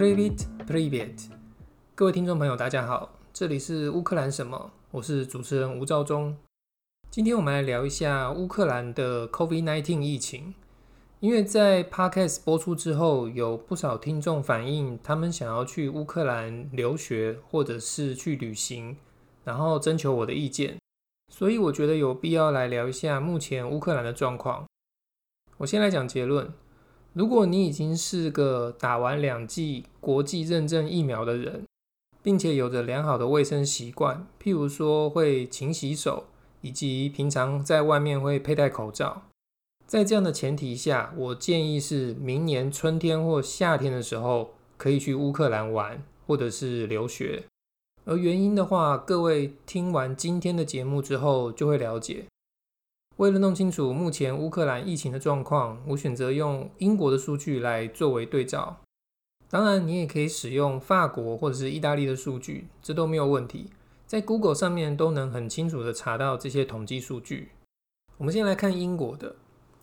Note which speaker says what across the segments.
Speaker 1: Привет, Привет，各位听众朋友，大家好，这里是乌克兰什么？我是主持人吴兆忠。今天我们来聊一下乌克兰的 COVID-19 疫情，因为在 Podcast 播出之后，有不少听众反映他们想要去乌克兰留学或者是去旅行，然后征求我的意见，所以我觉得有必要来聊一下目前乌克兰的状况。我先来讲结论。 如果你已经是个打完两剂国际认证疫苗的人，并且有着良好的卫生习惯，譬如说会勤洗手，以及平常在外面会佩戴口罩，在这样的前提下，我建议是明年春天或夏天的时候可以去乌克兰玩，或者是留学。而原因的话，各位听完今天的节目之后就会了解。为了弄清楚目前乌克兰疫情的状况，我选择用英国的数据来作为对照。当然，你也可以使用法国或者是意大利的数据，这都没有问题。在 Google 上面都能很清楚地查到这些统计数据。我们先来看英国的，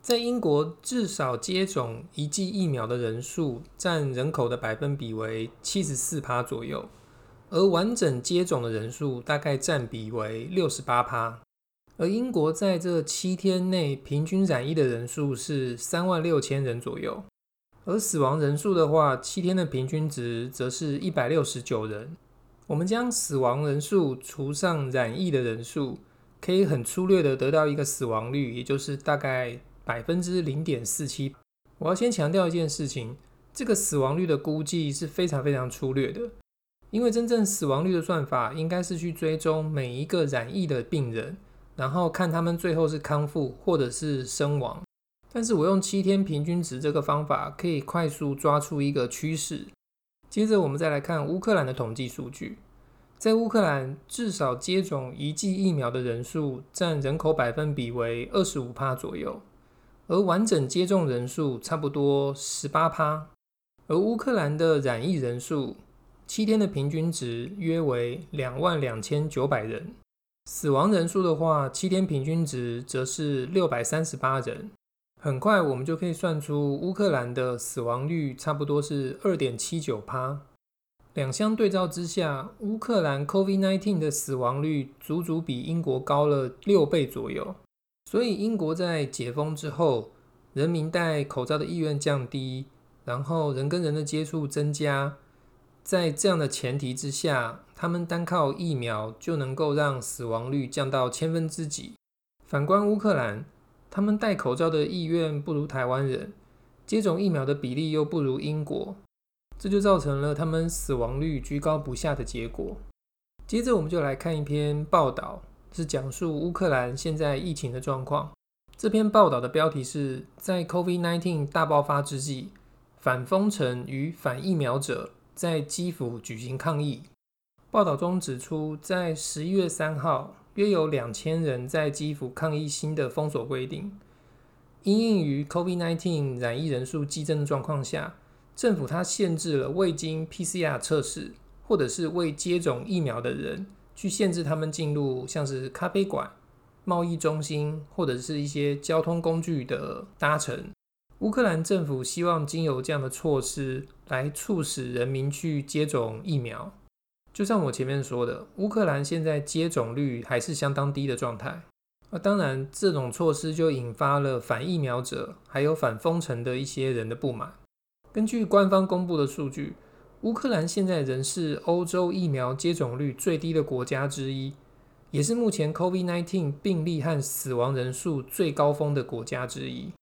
Speaker 1: 在英国至少接种一剂疫苗的人数占人口的百分比为七十四趴左右，而完整接种的人数大概占比为六十八趴。而英国在这七天内平均染疫的人数是三万六千人左右，而死亡人数的话，七天的平均值则是一百六十九人。我们将死亡人数除上染疫的人数，可以很粗略的得到一个死亡率，也就是大概百分之零点四七。我要先强调一件事情，这个死亡率的估计是非常非常粗略的，因为真正死亡率的算法应该是去追踪每一个染疫的病人。然后看他们最后是康复或者是身亡，但是我用七天平均值这个方法可以快速抓出一个趋势。接着我们再来看乌克兰的统计数据，在乌克兰至少接种一剂疫苗的人数占人口百分比为二十五趴左右，而完整接种人数差不多十八趴，而乌克兰的染疫人数七天的平均值约为两万两千九百人。死亡人数的话，七天平均值则是六百三十八人。很快我们就可以算出乌克兰的死亡率差不多是二点七九趴。两相对照之下，乌克兰 COVID-19 的死亡率足足比英国高了六倍左右。所以英国在解封之后，人民戴口罩的意愿降低，然后人跟人的接触增加。在这样的前提之下，他们单靠疫苗就能够让死亡率降到千分之几。反观乌克兰，他们戴口罩的意愿不如台湾人，接种疫苗的比例又不如英国，这就造成了他们死亡率居高不下的结果。接着，我们就来看一篇报道，是讲述乌克兰现在疫情的状况。这篇报道的标题是在 COVID-19 大爆发之际，反封城与反疫苗者。在基辅举行抗议。报道中指出，在十一月三号，约有两千人在基辅抗议新的封锁规定。因应于 COVID-19 染疫人数激增的状况下，政府它限制了未经 PCR 测试或者是未接种疫苗的人，去限制他们进入像是咖啡馆、贸易中心或者是一些交通工具的搭乘。乌克兰政府希望经由这样的措施来促使人民去接种疫苗。就像我前面说的，乌克兰现在接种率还是相当低的状态。那当然，这种措施就引发了反疫苗者还有反封城的一些人的不满。根据官方公布的数据，乌克兰现在仍是欧洲疫苗接种率最低的国家之一，也是目前 COVID-19 病例和死亡人数最高峰的国家之一。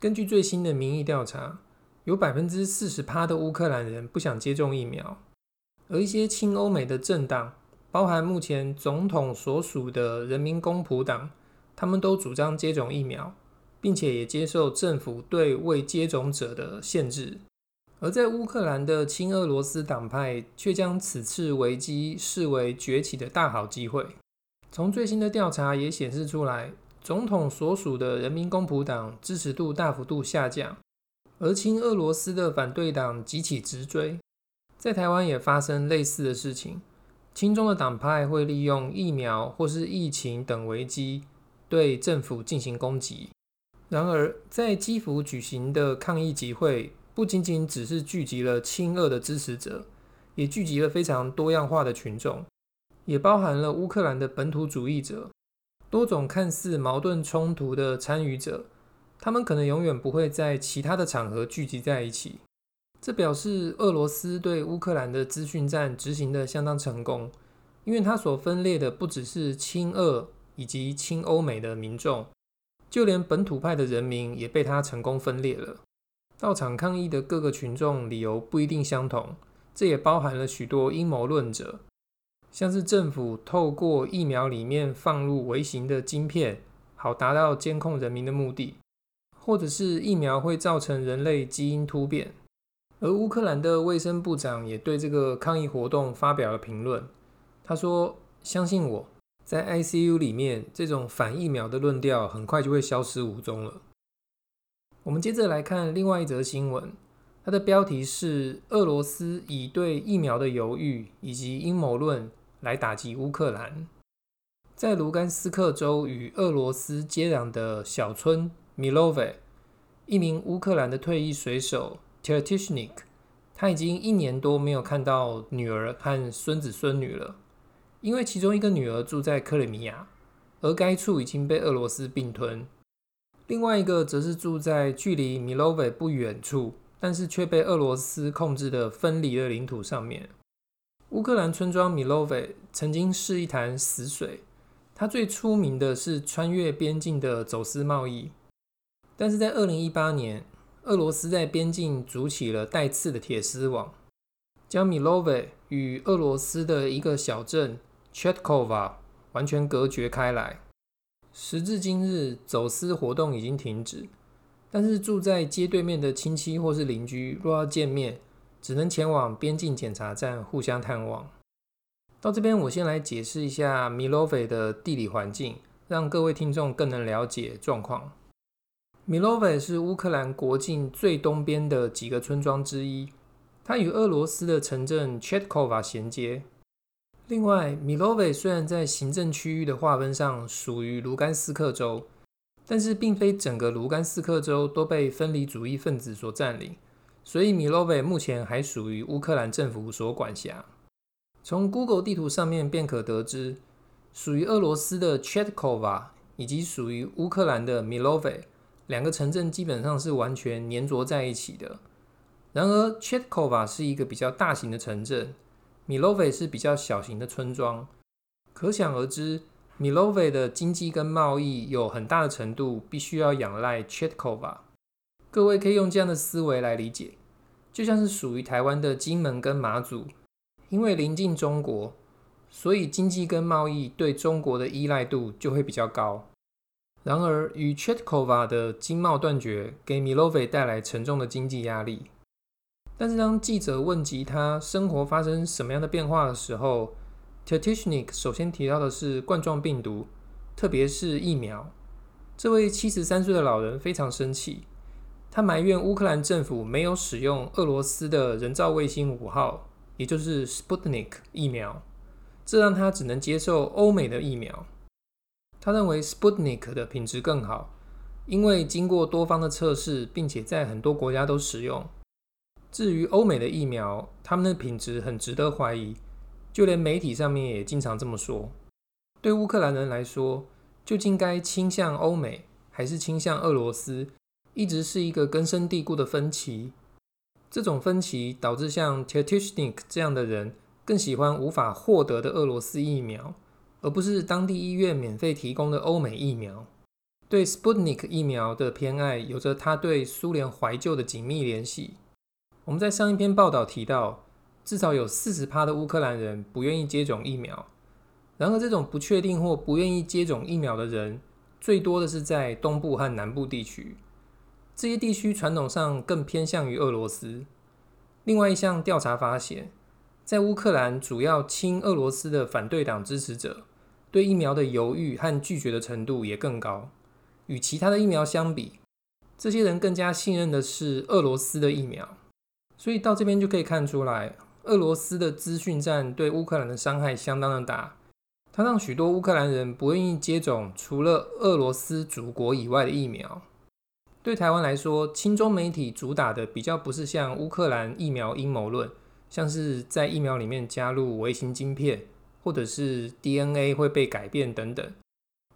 Speaker 1: 根据最新的民意调查，有百分之四十趴的乌克兰人不想接种疫苗，而一些亲欧美的政党，包含目前总统所属的人民公仆党，他们都主张接种疫苗，并且也接受政府对未接种者的限制。而在乌克兰的亲俄罗斯党派却将此次危机视为崛起的大好机会。从最新的调查也显示出来。总统所属的人民公仆党支持度大幅度下降，而亲俄罗斯的反对党集体直追。在台湾也发生类似的事情，亲中的党派会利用疫苗或是疫情等危机对政府进行攻击。然而，在基辅举行的抗议集会不仅仅只是聚集了亲俄的支持者，也聚集了非常多样化的群众，也包含了乌克兰的本土主义者，多种看似矛盾冲突的参与者。他们可能永远不会在其他的场合聚集在一起。这表示俄罗斯对乌克兰的资讯战执行得相当成功，因为它所分裂的不只是亲俄以及亲欧美的民众，就连本土派的人民也被它成功分裂了。到场抗议的各个群众理由不一定相同，这也包含了许多阴谋论者，像是政府透过疫苗里面放入微型的晶片，好达到监控人民的目的，或者是疫苗会造成人类基因突变。而乌克兰的卫生部长也对这个抗议活动发表了评论，他说：“相信我，在 ICU 里面，这种反疫苗的论调很快就会消失无踪了。”我们接着来看另外一则新闻，它的标题是“俄罗斯以对疫苗的犹豫以及阴谋论来打击乌克兰”。在卢甘斯克州与俄罗斯接壤的小村 Milove，一名乌克兰的退役水手 Tertishnik，他已经一年多没有看到女儿和孙子孙女了，因为其中一个女儿住在克里米亚，而该处已经被俄罗斯并吞。另外一个则是住在距离 Milove 不远处，但是却被俄罗斯控制的分离的领土上面。乌克兰村庄 Milove 曾经是一潭死水，它最出名的是穿越边境的走私贸易。但是在二零一八年，俄罗斯在边境筑起了带刺的铁丝网，将 Milove 与俄罗斯的一个小镇 Chetkova 完全隔绝开来。时至今日，走私活动已经停止，但是住在街对面的亲戚或是邻居，若要见面，只能前往边境检查站互相探望。到这边，我先来解释一下 Milove 的地理环境，让各位听众更能了解状况。Milove 是乌克兰国境最东边的几个村庄之一，它与俄罗斯的城镇 Chetkova 衔接。另外，米洛维虽然在行政区域的划分上属于卢甘斯克州，但是并非整个卢甘斯克州都被分离主义分子所占领，所以米洛维目前还属于乌克兰政府所管辖。从 Google 地图上面便可得知，属于俄罗斯的 Chetkova 以及属于乌克兰的米洛维两个城镇基本上是完全粘着在一起的。然而，Chetkova 是一个比较大型的城镇。米洛维是比较小型的村庄，可想而知，米洛维的经济跟贸易有很大的程度必须要仰赖 Chetkova。各位可以用这样的思维来理解，就像是属于台湾的金门跟马祖，因为临近中国，所以经济跟贸易对中国的依赖度就会比较高。然而，与 Chetkova 的经贸断绝，给米洛维带来沉重的经济压力。但是当记者问及他生活发生什么样的变化的时候，Tetishnik 首先提到的是冠状病毒，特别是疫苗。这位七十三岁的老人非常生气，他埋怨乌克兰政府没有使用俄罗斯的人造卫星五号，也就是 Sputnik 疫苗，这让他只能接受欧美的疫苗。他认为 Sputnik 的品质更好，因为经过多方的测试，并且在很多国家都使用。至于欧美的疫苗，他们的品质很值得怀疑，就连媒体上面也经常这么说。对乌克兰人来说，究竟该倾向欧美还是倾向俄罗斯，一直是一个根深蒂固的分歧。这种分歧导致像 Tetishnik 这样的人更喜欢无法获得的俄罗斯疫苗，而不是当地医院免费提供的欧美疫苗。对 Sputnik 疫苗的偏爱，有着他对苏联怀旧的紧密联系。我们在上一篇报道提到，至少有四十趴的乌克兰人不愿意接种疫苗。然而，这种不确定或不愿意接种疫苗的人，最多的是在东部和南部地区。这些地区传统上更偏向于俄罗斯。另外一项调查发现，在乌克兰主要亲俄罗斯的反对党支持者，对疫苗的犹豫和拒绝的程度也更高。与其他的疫苗相比，这些人更加信任的是俄罗斯的疫苗。所以到这边就可以看出来，俄罗斯的资讯战对乌克兰的伤害相当的大。它让许多乌克兰人不愿意接种除了俄罗斯祖国以外的疫苗。对台湾来说，亲中媒体主打的比较不是像乌克兰疫苗阴谋论，像是在疫苗里面加入微型晶片，或者是 DNA 会被改变等等。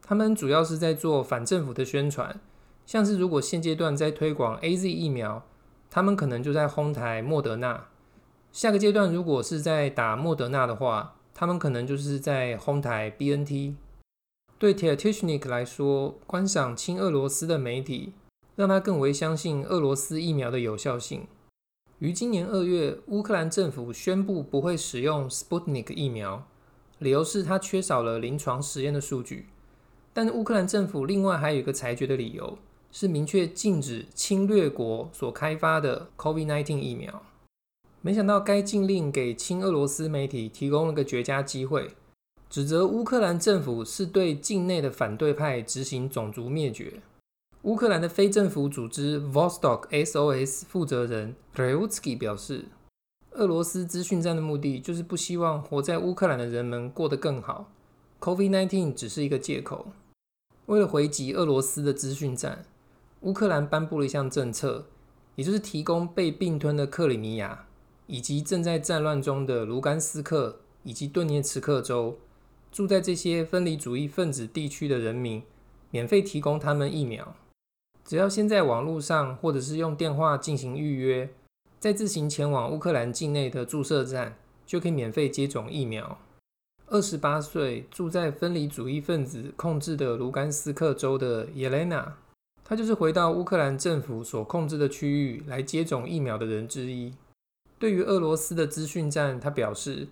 Speaker 1: 他们主要是在做反政府的宣传，像是如果现阶段在推广 AZ 疫苗，他们可能就在哄抬莫德纳；下个阶段如果是在打莫德纳的话，他们可能就是在哄抬 BNT。对 Tiashnik 来说，观赏亲俄罗斯的媒体，让他更为相信俄罗斯疫苗的有效性。于今年二月，乌克兰政府宣布不会使用 Sputnik 疫苗，理由是它缺少了临床实验的数据。但乌克兰政府另外还有一个裁决的理由，是明确禁止侵略国所开发的 COVID-19 疫苗。没想到该禁令给亲俄罗斯媒体提供了个绝佳机会，指责乌克兰政府是对境内的反对派执行种族灭绝。乌克兰的非政府组织 Vostok SOS 负责人 r e u t s k y 表示，俄罗斯资讯战的目的就是不希望活在乌克兰的人们过得更好，COVID-19 只是一个借口。为了回击俄罗斯的资讯战，乌克兰颁布了一项政策，也就是提供被并吞的克里米亚以及正在战乱中的卢甘斯克以及顿涅茨克州住在这些分离主义分子地区的人民，免费提供他们疫苗。只要先在网络上，或者是用电话进行预约，再自行前往乌克兰境内的注射站，就可以免费接种疫苗。二十八岁住在分离主义分子控制的卢甘斯克州的叶莲娜，她就是回到乌克兰政府所控制的区域来接种疫苗的人之一。对于俄罗斯的资讯战，她表示，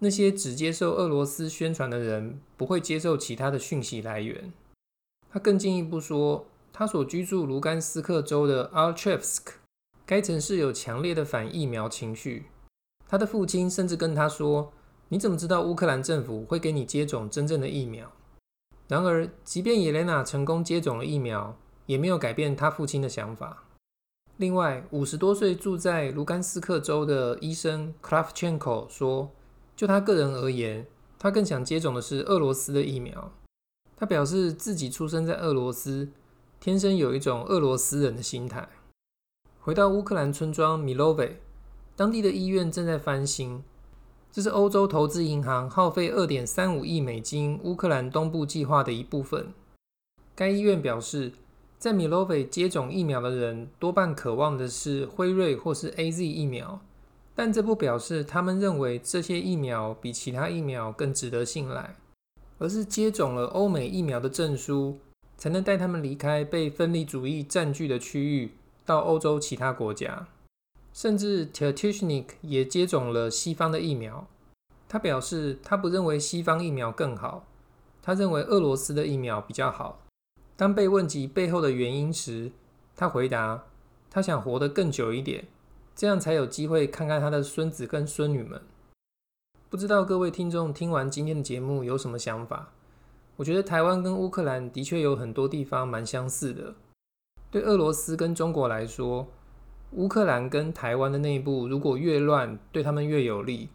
Speaker 1: 那些只接受俄罗斯宣传的人不会接受其他的讯息来源。她更进一步说。他所居住卢甘斯克州的 Alchevsk，该城市有强烈的反疫苗情绪。他的父亲甚至跟他说：“你怎么知道乌克兰政府会给你接种真正的疫苗？”然而，即便叶莲娜成功接种了疫苗，也没有改变他父亲的想法。另外，五十多岁住在卢甘斯克州的医生 Kravchenko 说：“就他个人而言，他更想接种的是俄罗斯的疫苗。”他表示自己出生在俄罗斯。天生有一种俄罗斯人的心态。回到乌克兰村庄 Milove，当地的医院正在翻新。这是欧洲投资银行耗费二点三五亿美金乌克兰东部计划的一部分。该医院表示，在 Milove 接种疫苗的人多半渴望的是辉瑞或是 AZ 疫苗，但这不表示他们认为这些疫苗比其他疫苗更值得信赖，而是接种了欧美疫苗的证书。才能带他们离开被分离主义占据的区域，到欧洲其他国家。甚至 Tiashnik 也接种了西方的疫苗。他表示，他不认为西方疫苗更好，他认为俄罗斯的疫苗比较好。当被问及背后的原因时，他回答：他想活得更久一点，这样才有机会看看他的孙子跟孙女们。不知道各位听众听完今天的节目有什么想法？我觉得台湾跟乌克兰的确有很多地方蛮相似的。对俄罗斯跟中国来说，乌克兰跟台湾的内部如果越乱，对他们越有利，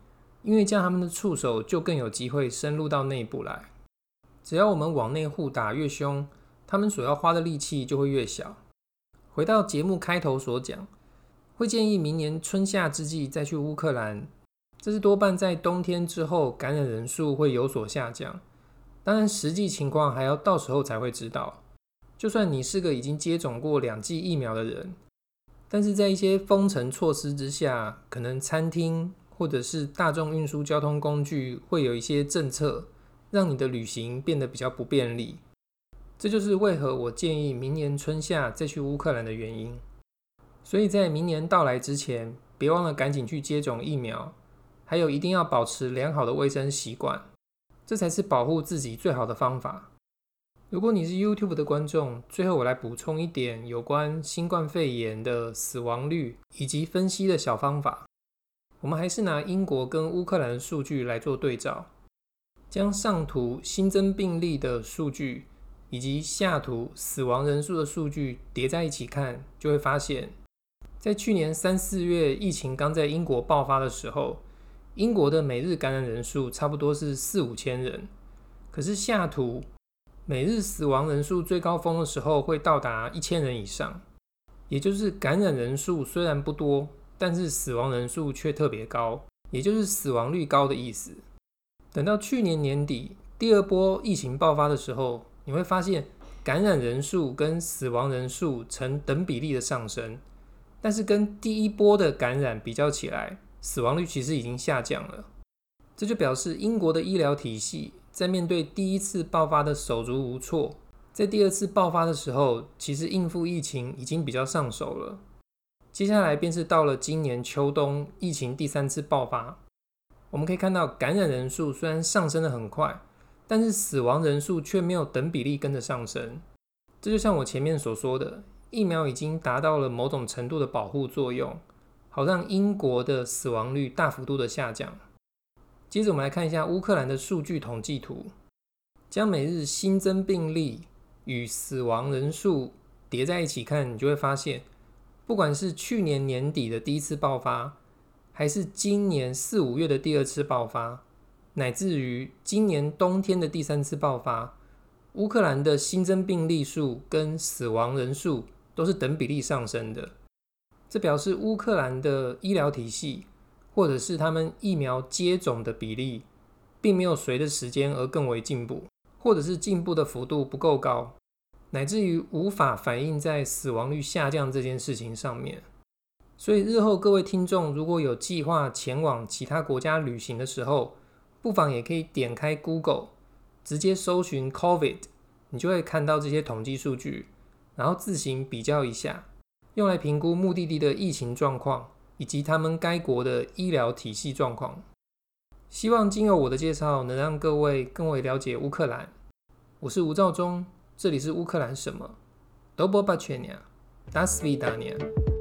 Speaker 1: 因为这样他们的触手就更有机会深入到内部来。只要我们往内互打越凶，他们所要花的力气就会越小。回到节目开头所讲，会建议明年春夏之际再去乌克兰，这是多半在冬天之后感染人数会有所下降。当然，实际情况还要到时候才会知道。就算你是个已经接种过两剂疫苗的人，但是在一些封城措施之下，可能餐厅或者是大众运输交通工具会有一些政策，让你的旅行变得比较不便利。这就是为何我建议明年春夏再去乌克兰的原因。所以在明年到来之前，别忘了赶紧去接种疫苗，还有一定要保持良好的卫生习惯。这才是保护自己最好的方法。如果你是 YouTube 的观众，最后我来补充一点有关新冠肺炎的死亡率以及分析的小方法。我们还是拿英国跟乌克兰的数据来做对照，将上图新增病例的数据以及下图死亡人数的数据叠在一起看，就会发现，在去年三四月疫情刚在英国爆发的时候。英国的每日感染人数差不多是四五千人，可是下图每日死亡人数最高峰的时候会到达一千人以上。也就是感染人数虽然不多，但是死亡人数却特别高，也就是死亡率高的意思。等到去年年底第二波疫情爆发的时候，你会发现感染人数跟死亡人数呈等比例的上升，但是跟第一波的感染比较起来，死亡率其实已经下降了。这就表示英国的医疗体系在面对第一次爆发的手足无措。在第二次爆发的时候，其实应付疫情已经比较上手了。接下来便是到了今年秋冬疫情第三次爆发，我们可以看到感染人数虽然上升得很快，但是死亡人数却没有等比例跟着上升。这就像我前面所说的，疫苗已经达到了某种程度的保护作用，好让英国的死亡率大幅度的下降。接着我们来看一下乌克兰的数据统计图，将每日新增病例。与死亡人数叠在一起看，你就会发现，不管是去年年底的第一次爆发，还是今年四五月的第二次爆发，乃至于今年冬天的第三次爆发，乌克兰的新增病例数跟死亡人数都是等比例上升的。这表示乌克兰的医疗体系，或者是他们疫苗接种的比例，并没有随着时间而更为进步。或者是进步的幅度不够高，乃至于无法反映在死亡率下降这件事情上面。所以日后各位听众如果有计划前往其他国家旅行的时候，不妨也可以点开 Google，直接搜寻 COVID，你就会看到这些统计数据，然后自行比较一下，用来评估目的地的疫情状况以及他们该国的医疗体系状况。希望经由我的介绍，能让各位更为了解乌克兰。我是吴兆忠，这里是乌克兰什么？До побачення，До свидания。